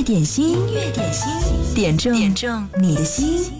乐点心，音乐点心，点中点中你的心。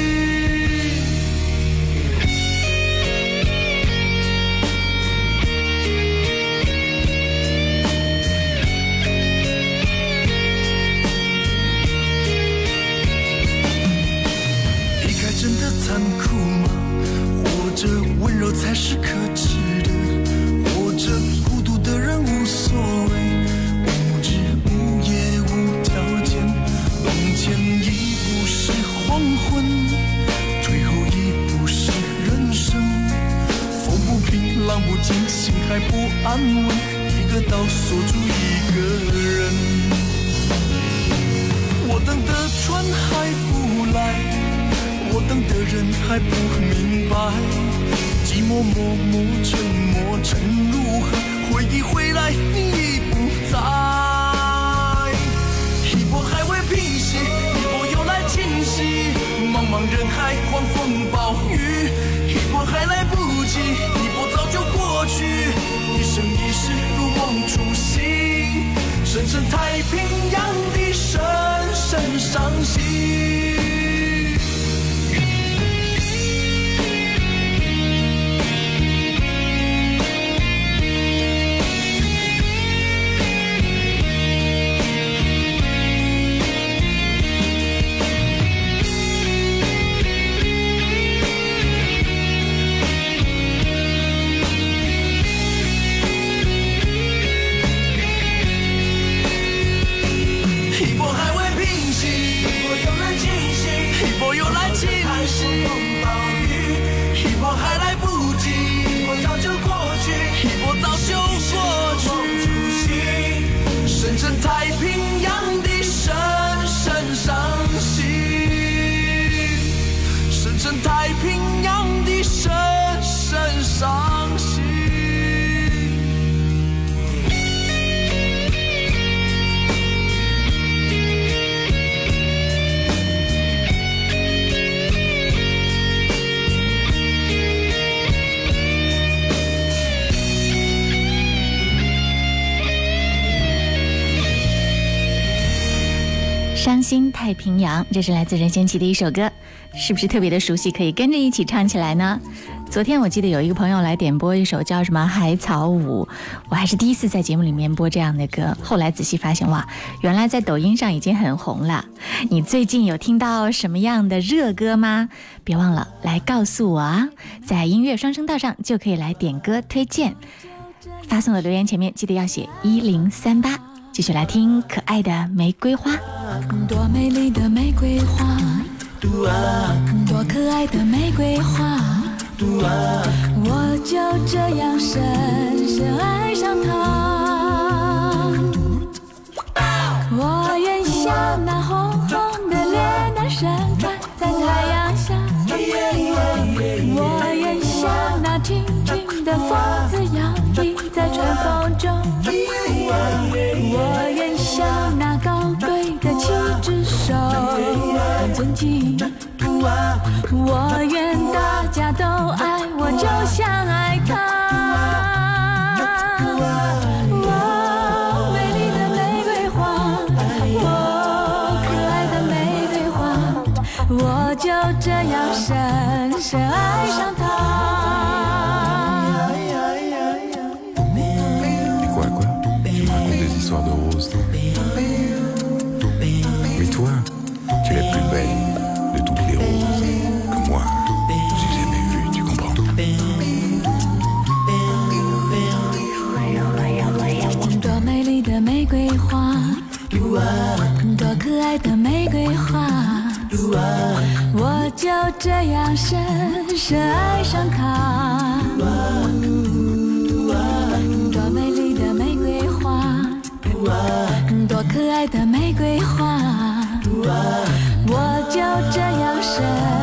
才是可耻的，活着孤独的人无所谓，无日无夜无条件，往前一步是黄昏，退后一步是人生。风不平浪不静，心还不安稳，一个岛锁住一个人。我等的船还不来，我等的人还不明白。寂寞默默沉默沉入海，回忆回来你已不在。一波还未平息，一波又来侵袭。茫茫人海，狂风暴雨，一波还来不及，一波早就过去。一生一世如梦初醒，深深太平洋的深深伤心。平洋，这是来自任贤齐的一首歌，是不是特别的熟悉？可以跟着一起唱起来呢？昨天我记得有一个朋友来点播一首叫什么《海草舞》，我还是第一次在节目里面播这样的歌。后来仔细发现，哇，原来在抖音上已经很红了。你最近有听到什么样的热歌吗？别忘了来告诉我啊，在音乐双声道上就可以来点歌推荐。发送的留言前面记得要写一零三八。继续来听可爱的玫瑰花。多美丽的玫瑰花，多可爱的玫瑰花，我就这样深深爱上它。我愿像那红红的脸蛋盛开在太阳下，我愿像那轻轻的风子摇曳在春风中，我愿大家都爱我，就像瑰花，我就这样深深爱上它。多美丽的玫瑰花，多可爱的玫瑰花，我就这样深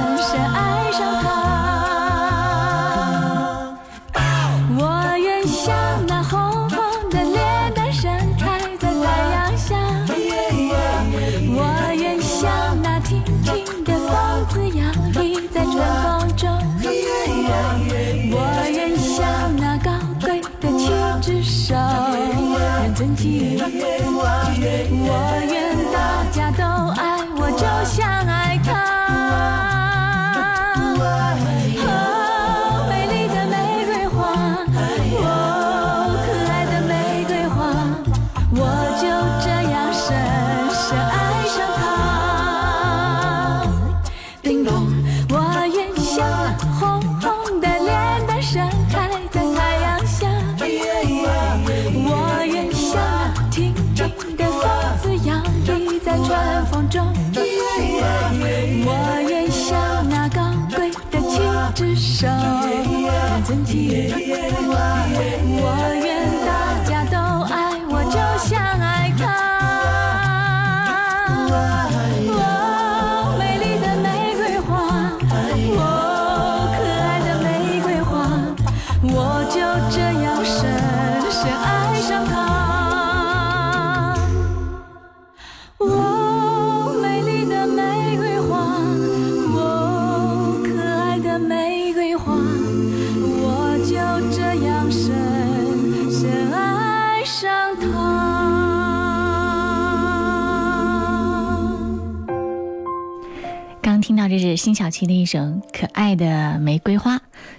刚听到这是辛晓琪的一首《可爱的玫瑰花》，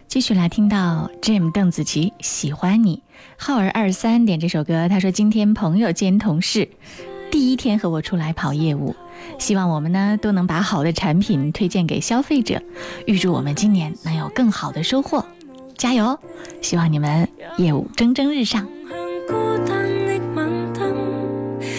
继续来听到 Jim 邓紫棋《喜欢你》，浩儿二三点这首歌，他说今天朋友兼同事第一天和我出来跑业务，希望我们呢都能把好的产品推荐给消费者，预祝我们今年能有更好的收获，加油！希望你们业务蒸蒸日上。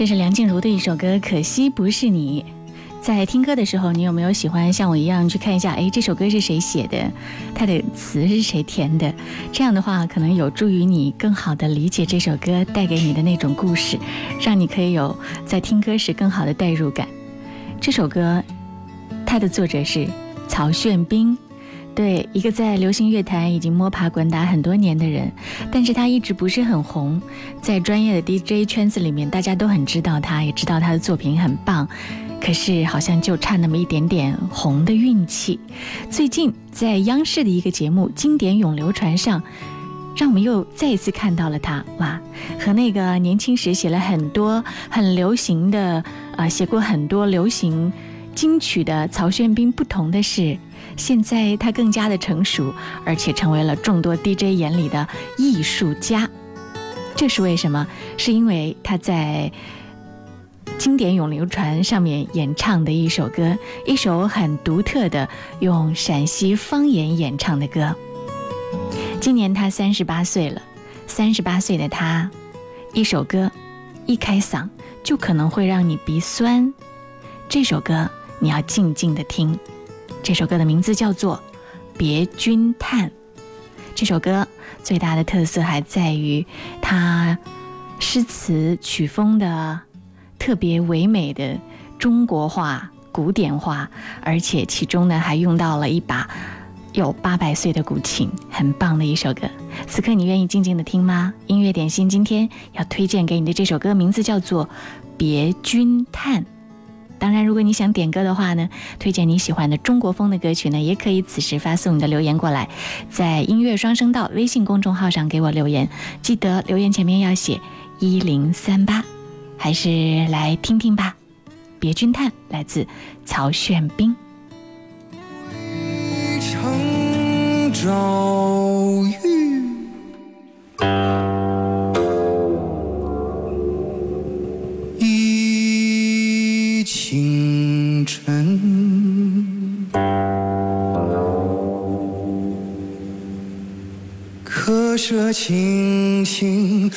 这是梁静茹的一首歌，可惜不是你。在听歌的时候，你有没有喜欢像我一样去看一下？哎，这首歌是谁写的？它的词是谁填的？这样的话，可能有助于你更好的理解这首歌带给你的那种故事，让你可以有在听歌时更好的代入感。这首歌，它的作者是曹炫斌。对，一个在流行乐坛已经摸爬滚打很多年的人，但是他一直不是很红，在专业的 DJ 圈子里面，大家都很知道他，也知道他的作品很棒，可是好像就差那么一点点红的运气。最近在央视的一个节目《经典永流传》上，让我们又再一次看到了他，哇，和那个年轻时写了很多很流行的，啊，写过很多流行金曲的曹炫斌不同的是。现在他更加的成熟，而且成为了众多 DJ 眼里的艺术家。这是为什么？是因为他在经典永流传上面演唱的一首歌，一首很独特的用陕西方言演唱的歌。今年他三十八岁了，三十八岁的他，一首歌一开嗓就可能会让你鼻酸。这首歌你要静静的听。这首歌的名字叫做《别君叹》。这首歌最大的特色还在于它诗词曲风的特别唯美的中国化、古典化，而且其中呢还用到了一把有八百岁的古琴，很棒的一首歌。此刻你愿意静静的听吗？音乐点心今天要推荐给你的这首歌名字叫做《别君叹》。当然，如果你想点歌的话呢，推荐你喜欢的中国风的歌曲呢，也可以此时发送你的留言过来，在音乐双声道微信公众号上给我留言，记得留言前面要写一零三八，还是来听听吧，《别君叹》来自曹炫斌。渭城朝雨舍清醒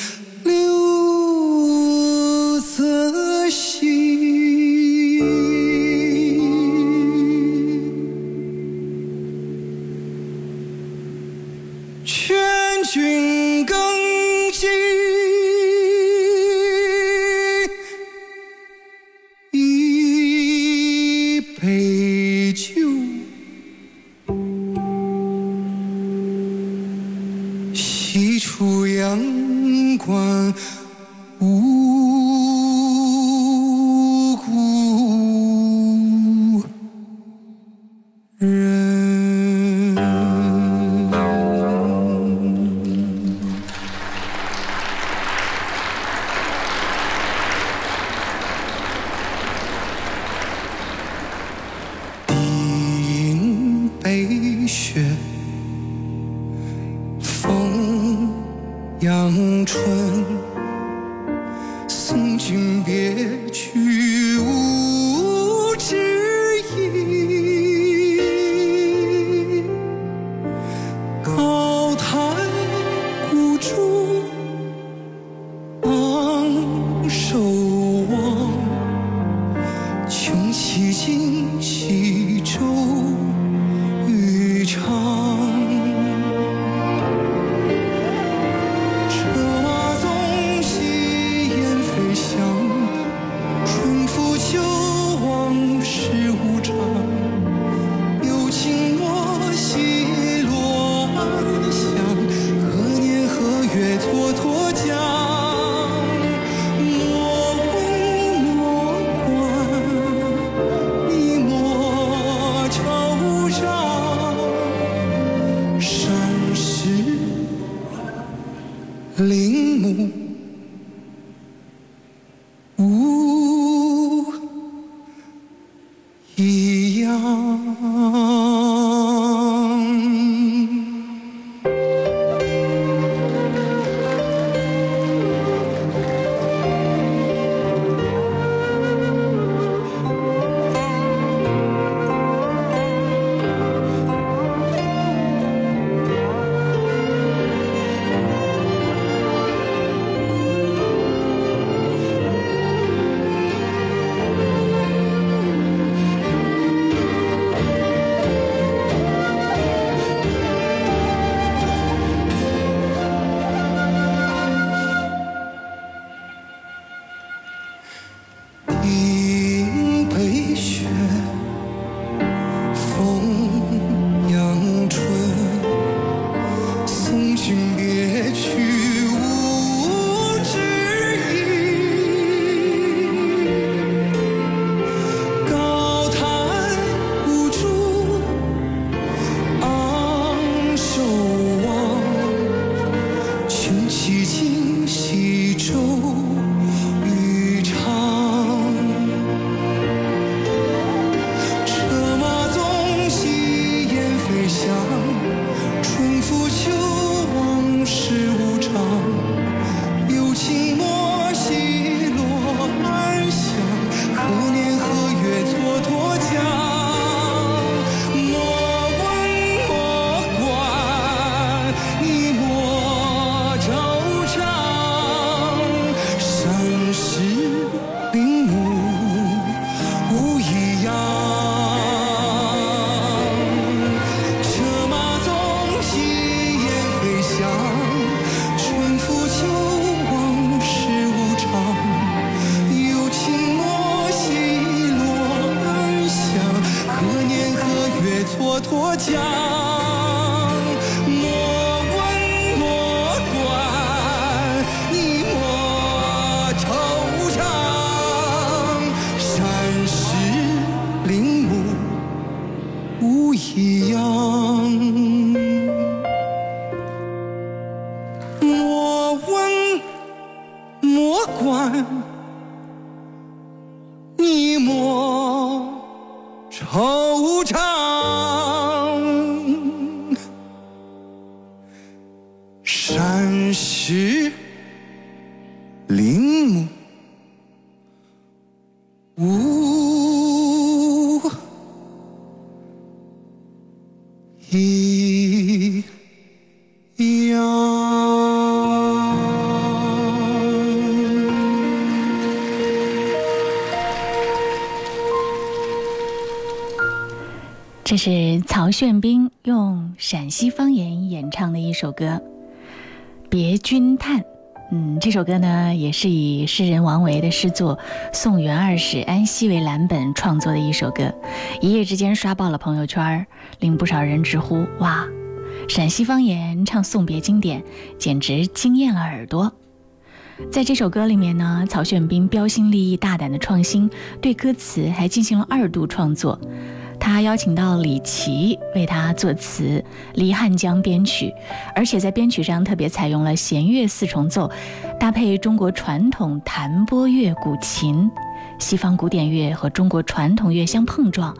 这是曹炫斌用陕西方言演唱的一首歌《别君叹》。嗯，这首歌呢，也是以诗人王维的诗作《送元二使安西》为蓝本创作的一首歌，一夜之间刷爆了朋友圈，令不少人直呼：“哇，陕西方言唱送别经典，简直惊艳了耳朵。”在这首歌里面呢，曹炫斌标新立异、大胆的创新，对歌词还进行了二度创作。他邀请到李琦为他作词，黎汉江编曲，而且在编曲上特别采用了弦乐四重奏，搭配中国传统弹拨乐古琴，西方古典乐和中国传统乐相碰撞，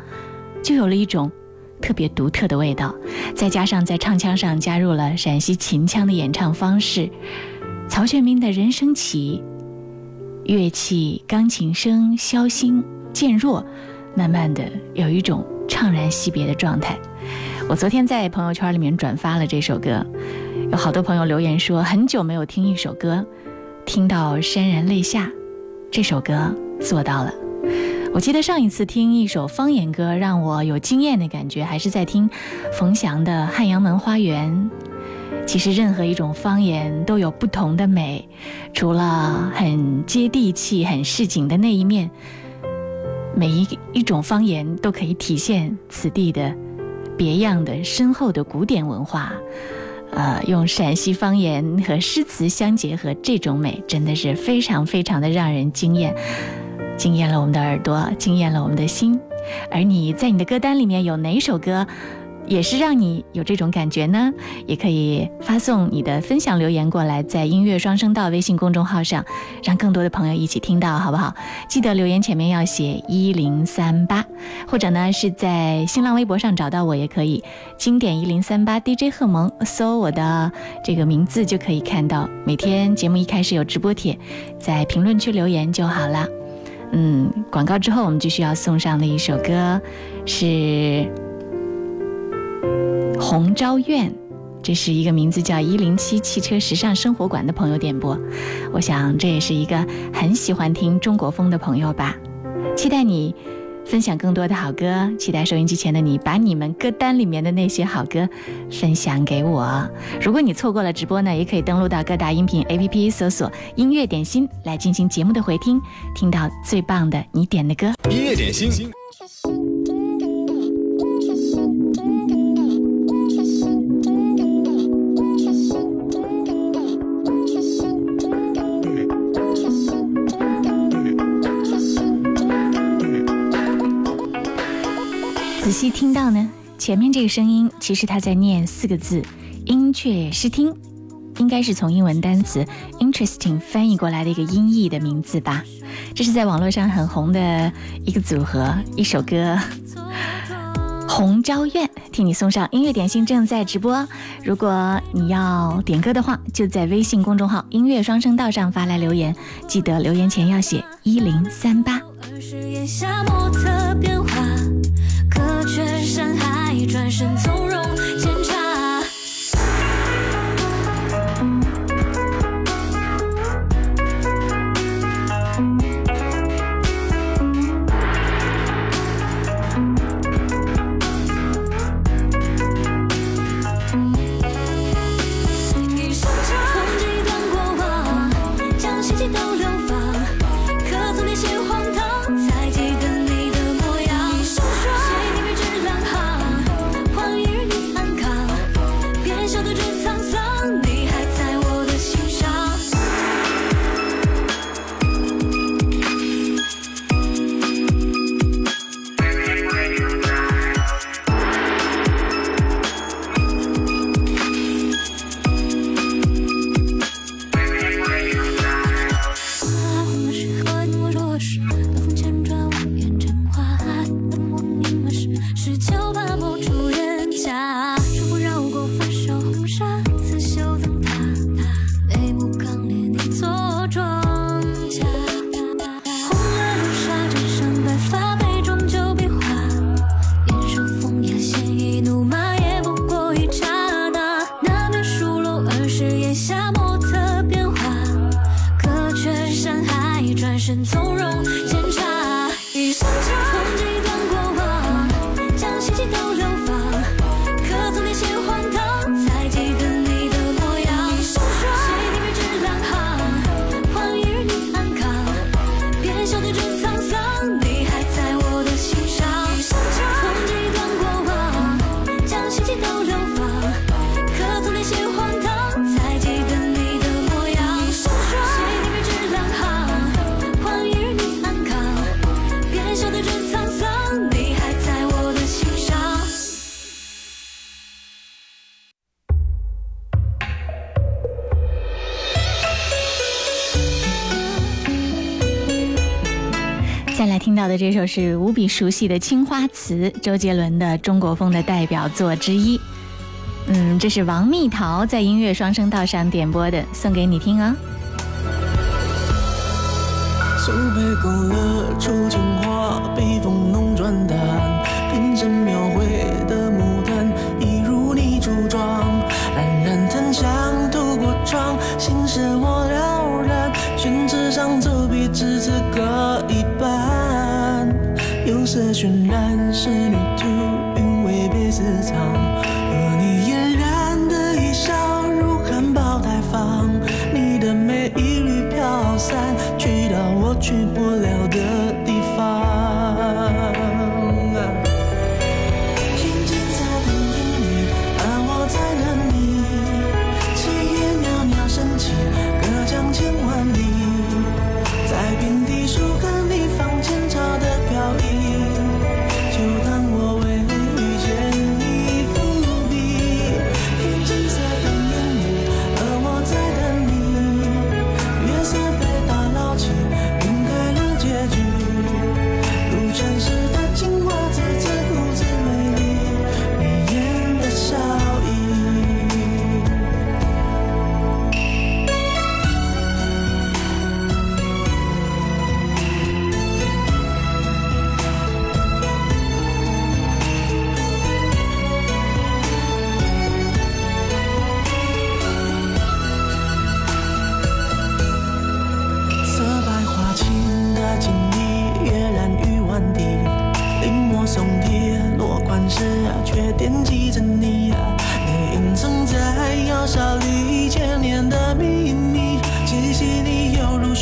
就有了一种特别独特的味道。再加上在唱腔上加入了陕西秦腔的演唱方式，曹炫斌的人声起，乐器钢琴声消心渐弱，慢慢的有一种怅然惜别的状态。我昨天在朋友圈里面转发了这首歌，有好多朋友留言说很久没有听一首歌，听到潸然泪下。这首歌做到了。我记得上一次听一首方言歌让我有惊艳的感觉，还是在听冯翔的《汉阳门花园》。其实任何一种方言都有不同的美，除了很接地气、很市井的那一面，每一一种方言都可以体现此地的别样的深厚的古典文化。呃，用陕西方言和诗词相结合，这种美真的是非常非常的让人惊艳，惊艳了我们的耳朵，惊艳了我们的心。而你在你的歌单里面有哪首歌？也是让你有这种感觉呢，也可以发送你的分享留言过来，在音乐双声道微信公众号上，让更多的朋友一起听到，好不好？记得留言前面要写一零三八，或者呢是在新浪微博上找到我也可以，经典一零三八 DJ 贺萌，搜我的这个名字就可以看到。每天节目一开始有直播帖，在评论区留言就好了。嗯，广告之后我们继续要送上的一首歌是。红昭苑，这是一个名字叫一零七汽车时尚生活馆的朋友点播，我想这也是一个很喜欢听中国风的朋友吧。期待你分享更多的好歌，期待收音机前的你把你们歌单里面的那些好歌分享给我。如果你错过了直播呢，也可以登录到各大音频 APP 搜索“音乐点心”来进行节目的回听，听到最棒的你点的歌。音乐点心。细听到呢，前面这个声音其实他在念四个字“音雀视听”，应该是从英文单词 “interesting” 翻译过来的一个音译的名字吧。这是在网络上很红的一个组合，一首歌《红昭愿》，替你送上音乐点心正在直播。如果你要点歌的话，就在微信公众号“音乐双声道”上发来留言，记得留言前要写一零三八。身从好的这首是无比熟悉的青花瓷周杰伦的中国风的代表作之一。嗯这是王蜜桃在音乐双声道上点播的送给你听啊。勾勒出青花笔锋浓转淡 tonight.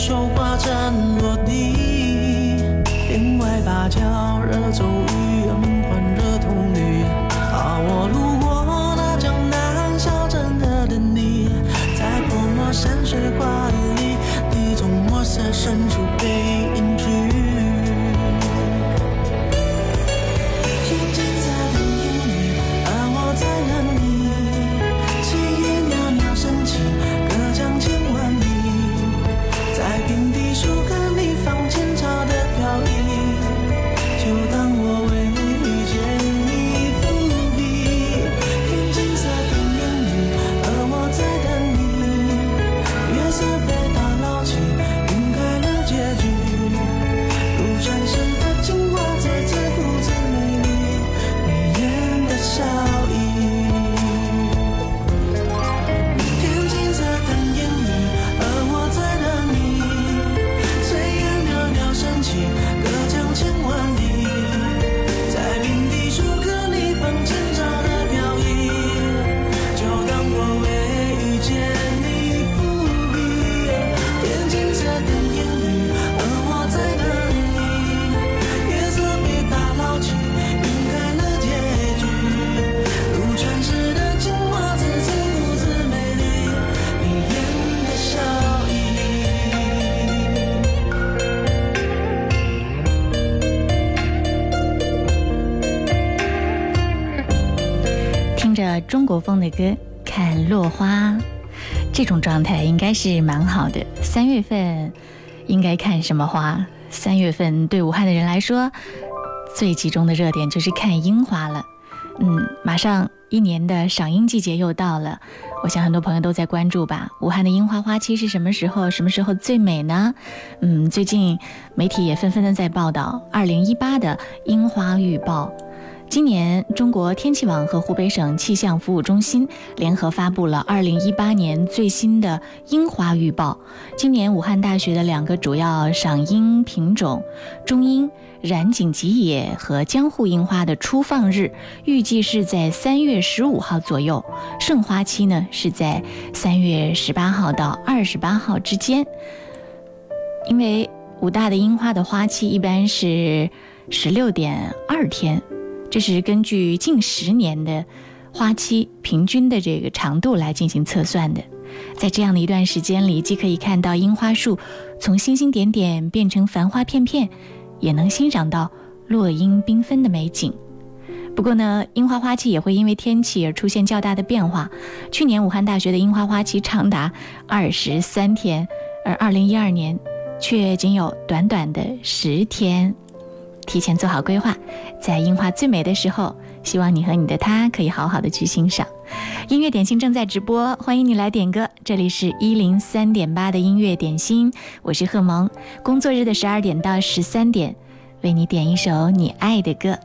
绣花针落地帘外芭蕉惹骤雨听着中国风的歌看落花。这种状态应该是蛮好的。三月份应该看什么花？三月份对武汉的人来说最集中的热点就是看樱花了。嗯马上一年的赏樱季节又到了。我想很多朋友都在关注吧。武汉的樱花花期是什么时候？什么时候最美呢？嗯最近媒体也纷纷的在报道二零一八的樱花预报。今年，中国天气网和湖北省气象服务中心联合发布了2018年最新的樱花预报。今年，武汉大学的两个主要赏樱品种——中樱、染井吉野和江户樱花的初放日，预计是在3月15号左右，盛花期呢是在3月18号到28号之间。因为武大的樱花的花期一般是16.2天。这是根据近十年的花期平均的这个长度来进行测算的，在这样的一段时间里，既可以看到樱花树从星星点点变成繁花片片，也能欣赏到落英缤纷的美景。不过呢，樱花花期也会因为天气而出现较大的变化。去年武汉大学的樱花花期长达二十三天，而二零一二年却仅有短短的十天。提前做好规划，在樱花最美的时候，希望你和你的他可以好好的去欣赏。音乐点心正在直播，欢迎你来点歌。这里是一零三点八的音乐点心，我是贺萌。工作日的十二点到十三点，为你点一首你爱的歌。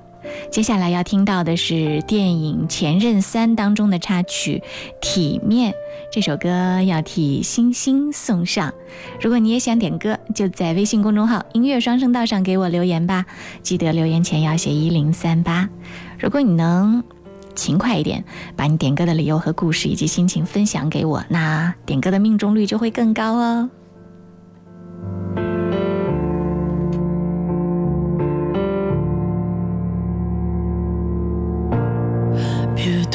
接下来要听到的是电影《前任三》当中的插曲《体面》。这首歌要替星星送上。如果你也想点歌，就在微信公众号“音乐双声道”上给我留言吧。记得留言前要写一零三八。如果你能勤快一点，把你点歌的理由和故事以及心情分享给我，那点歌的命中率就会更高哦。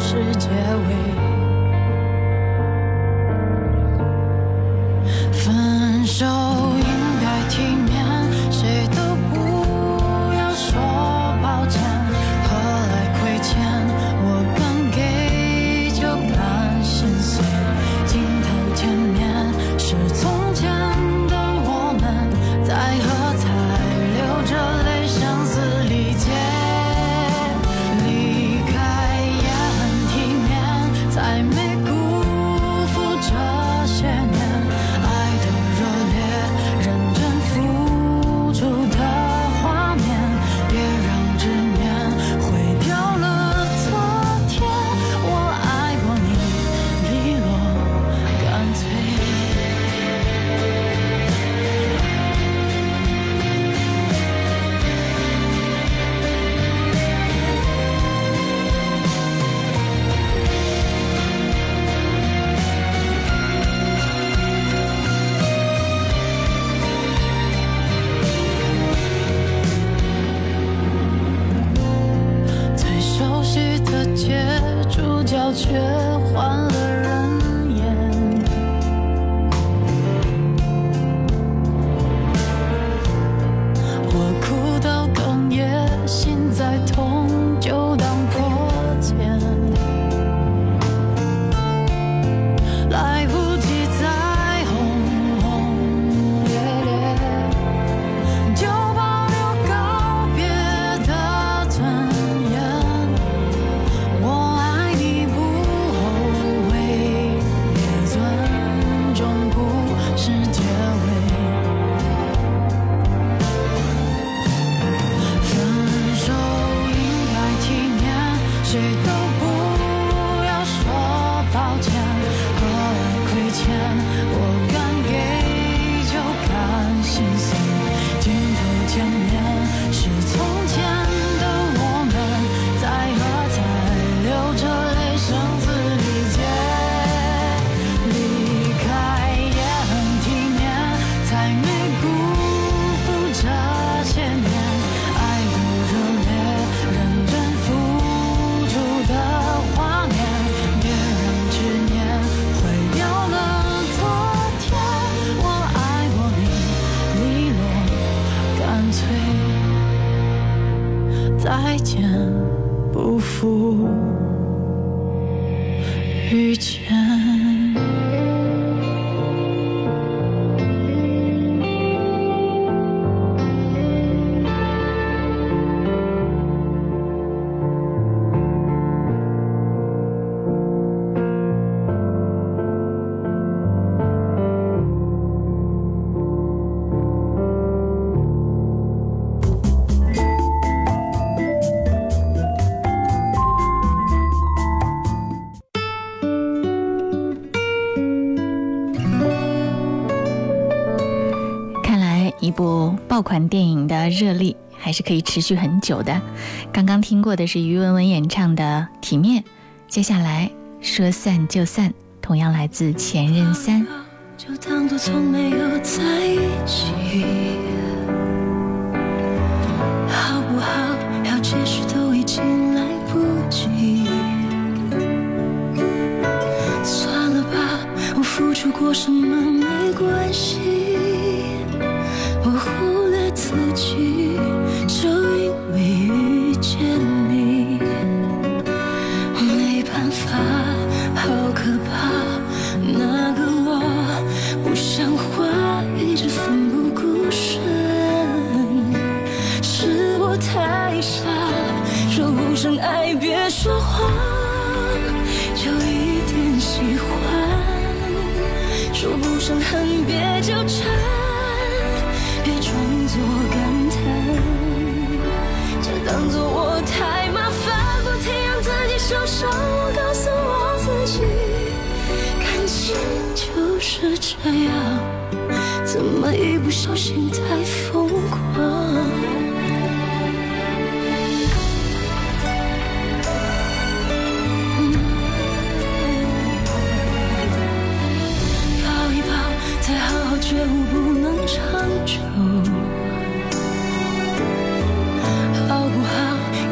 是结尾。部爆款电影的热力还是可以持续很久的。刚刚听过的是于文文演唱的《体面》，接下来说散就散，同样来自《前任三》。就当作从没有在一起，好不好？要解释都已经来不及。算了吧，我付出过什么没关系，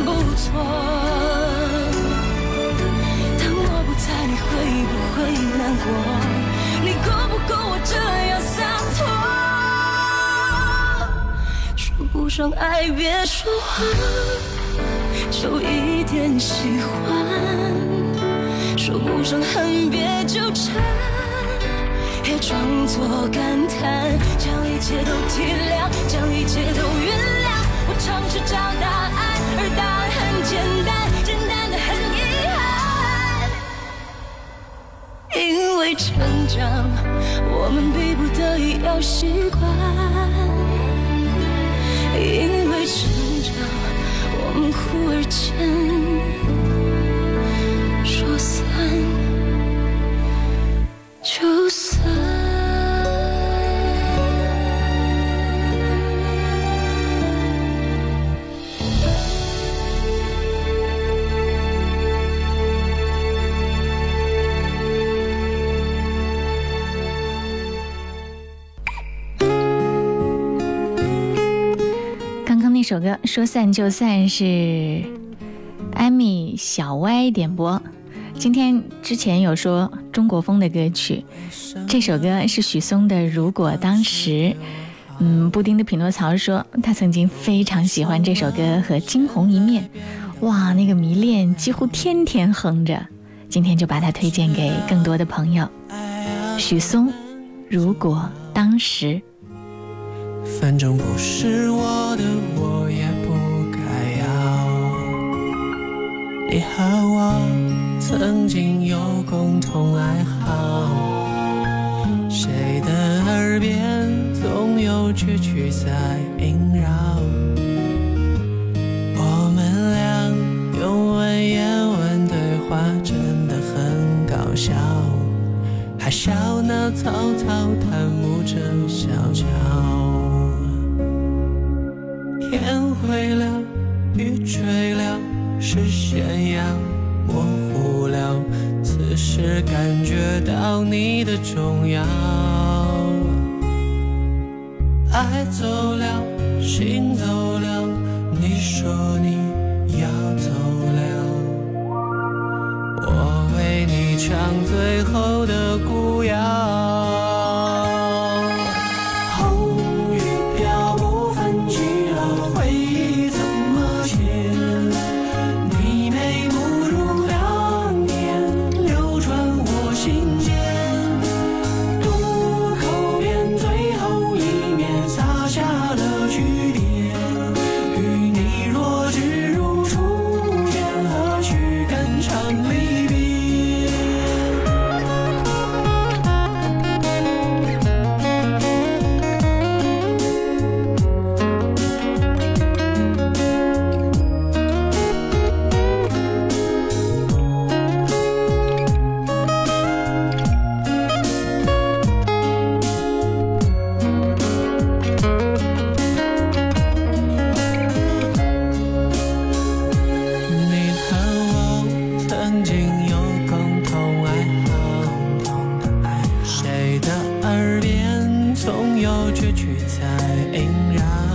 不错。当我不在，你会不会难过？你够不够我这样洒脱？说不上爱，别说谎，就一点喜欢。说不上恨，别纠缠，别装作感叹，将一切都体谅，将一切都原谅。我尝试找答案，而答案很简单，简单的很遗憾。因为成长，我们逼不得已要习惯；因为成长，我们忽而间说散就歌说散就散是艾米小歪点播。今天之前有说中国风的歌曲，这首歌是许嵩的《如果当时》。嗯，布丁的匹诺曹说他曾经非常喜欢这首歌和《惊鸿一面》，哇，那个迷恋几乎天天哼着。今天就把它推荐给更多的朋友。许嵩，《如果当时》。反正不是我的我也不该要。你和我曾经有共同爱好谁的耳边总有句句在萦绕。耳边总有绝句在萦绕。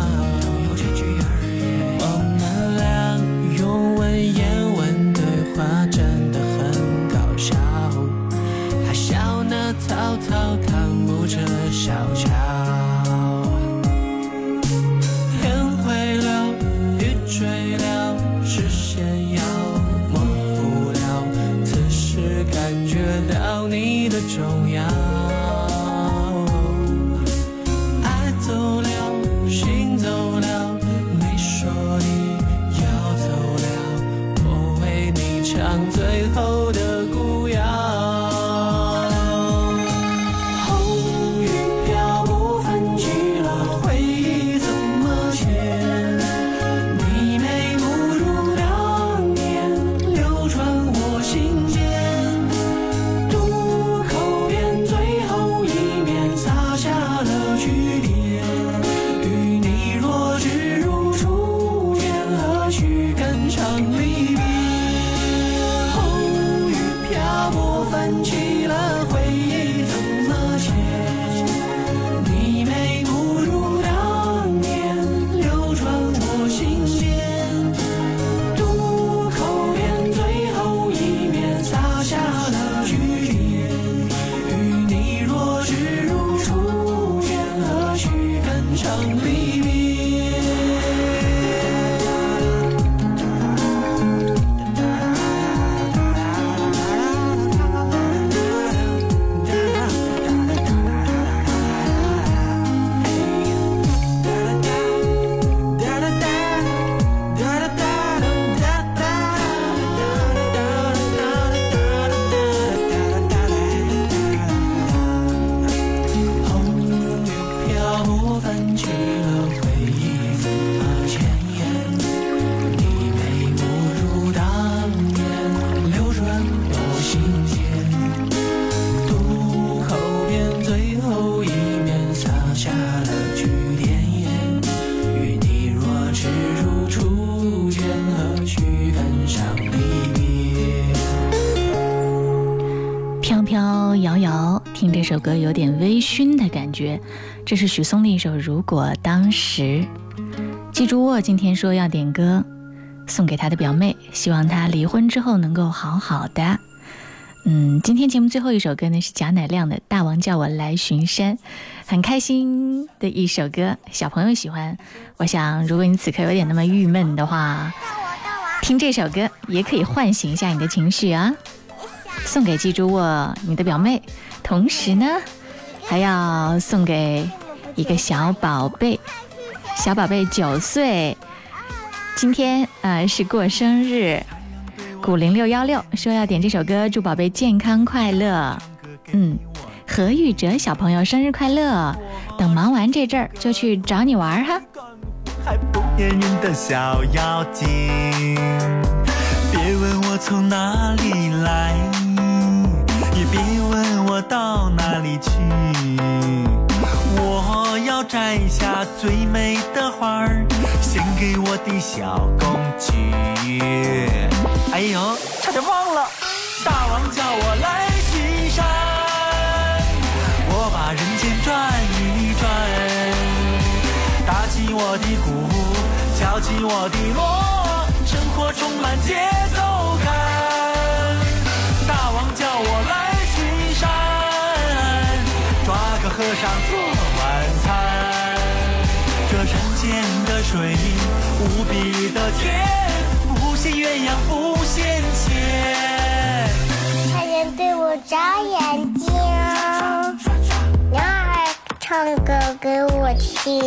歌有点微醺的感觉。这是许嵩的一首《如果当时》。记住，我今天说要点歌送给他的表妹，希望他离婚之后能够好好的。嗯，今天节目最后一首歌呢，是贾乃亮的大王叫我来巡山，很开心的一首歌。小朋友喜欢，我想如果你此刻有点那么郁闷的话，听这首歌也可以唤醒一下你的情绪啊。送给记住，我你的表妹。同时呢，还要送给一个小宝贝，小宝贝九岁，今天呃是过生日，古零六幺六说要点这首歌，祝宝贝健康快乐。嗯，何玉哲小朋友生日快乐！等忙完这阵儿就去找你玩哈。还不粘人的小妖精。别问我从哪里来，我到哪里去。我要摘下最美的花儿，献给我的小公举。哎呦，差点忘了，大王叫我来巡山，我把人间转一转。打起我的鼓，敲起我的锣，生活充满节奏和尚做晚餐。这山间的水无比的甜，不羡鸳鸯不羡仙。差点对我眨眼睛，鸟儿唱歌给我听。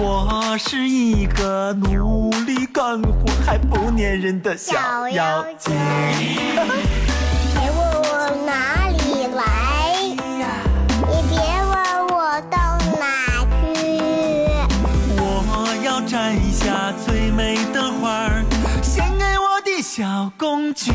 我是一个努力干活还不粘人的小小妖妖精。小公举。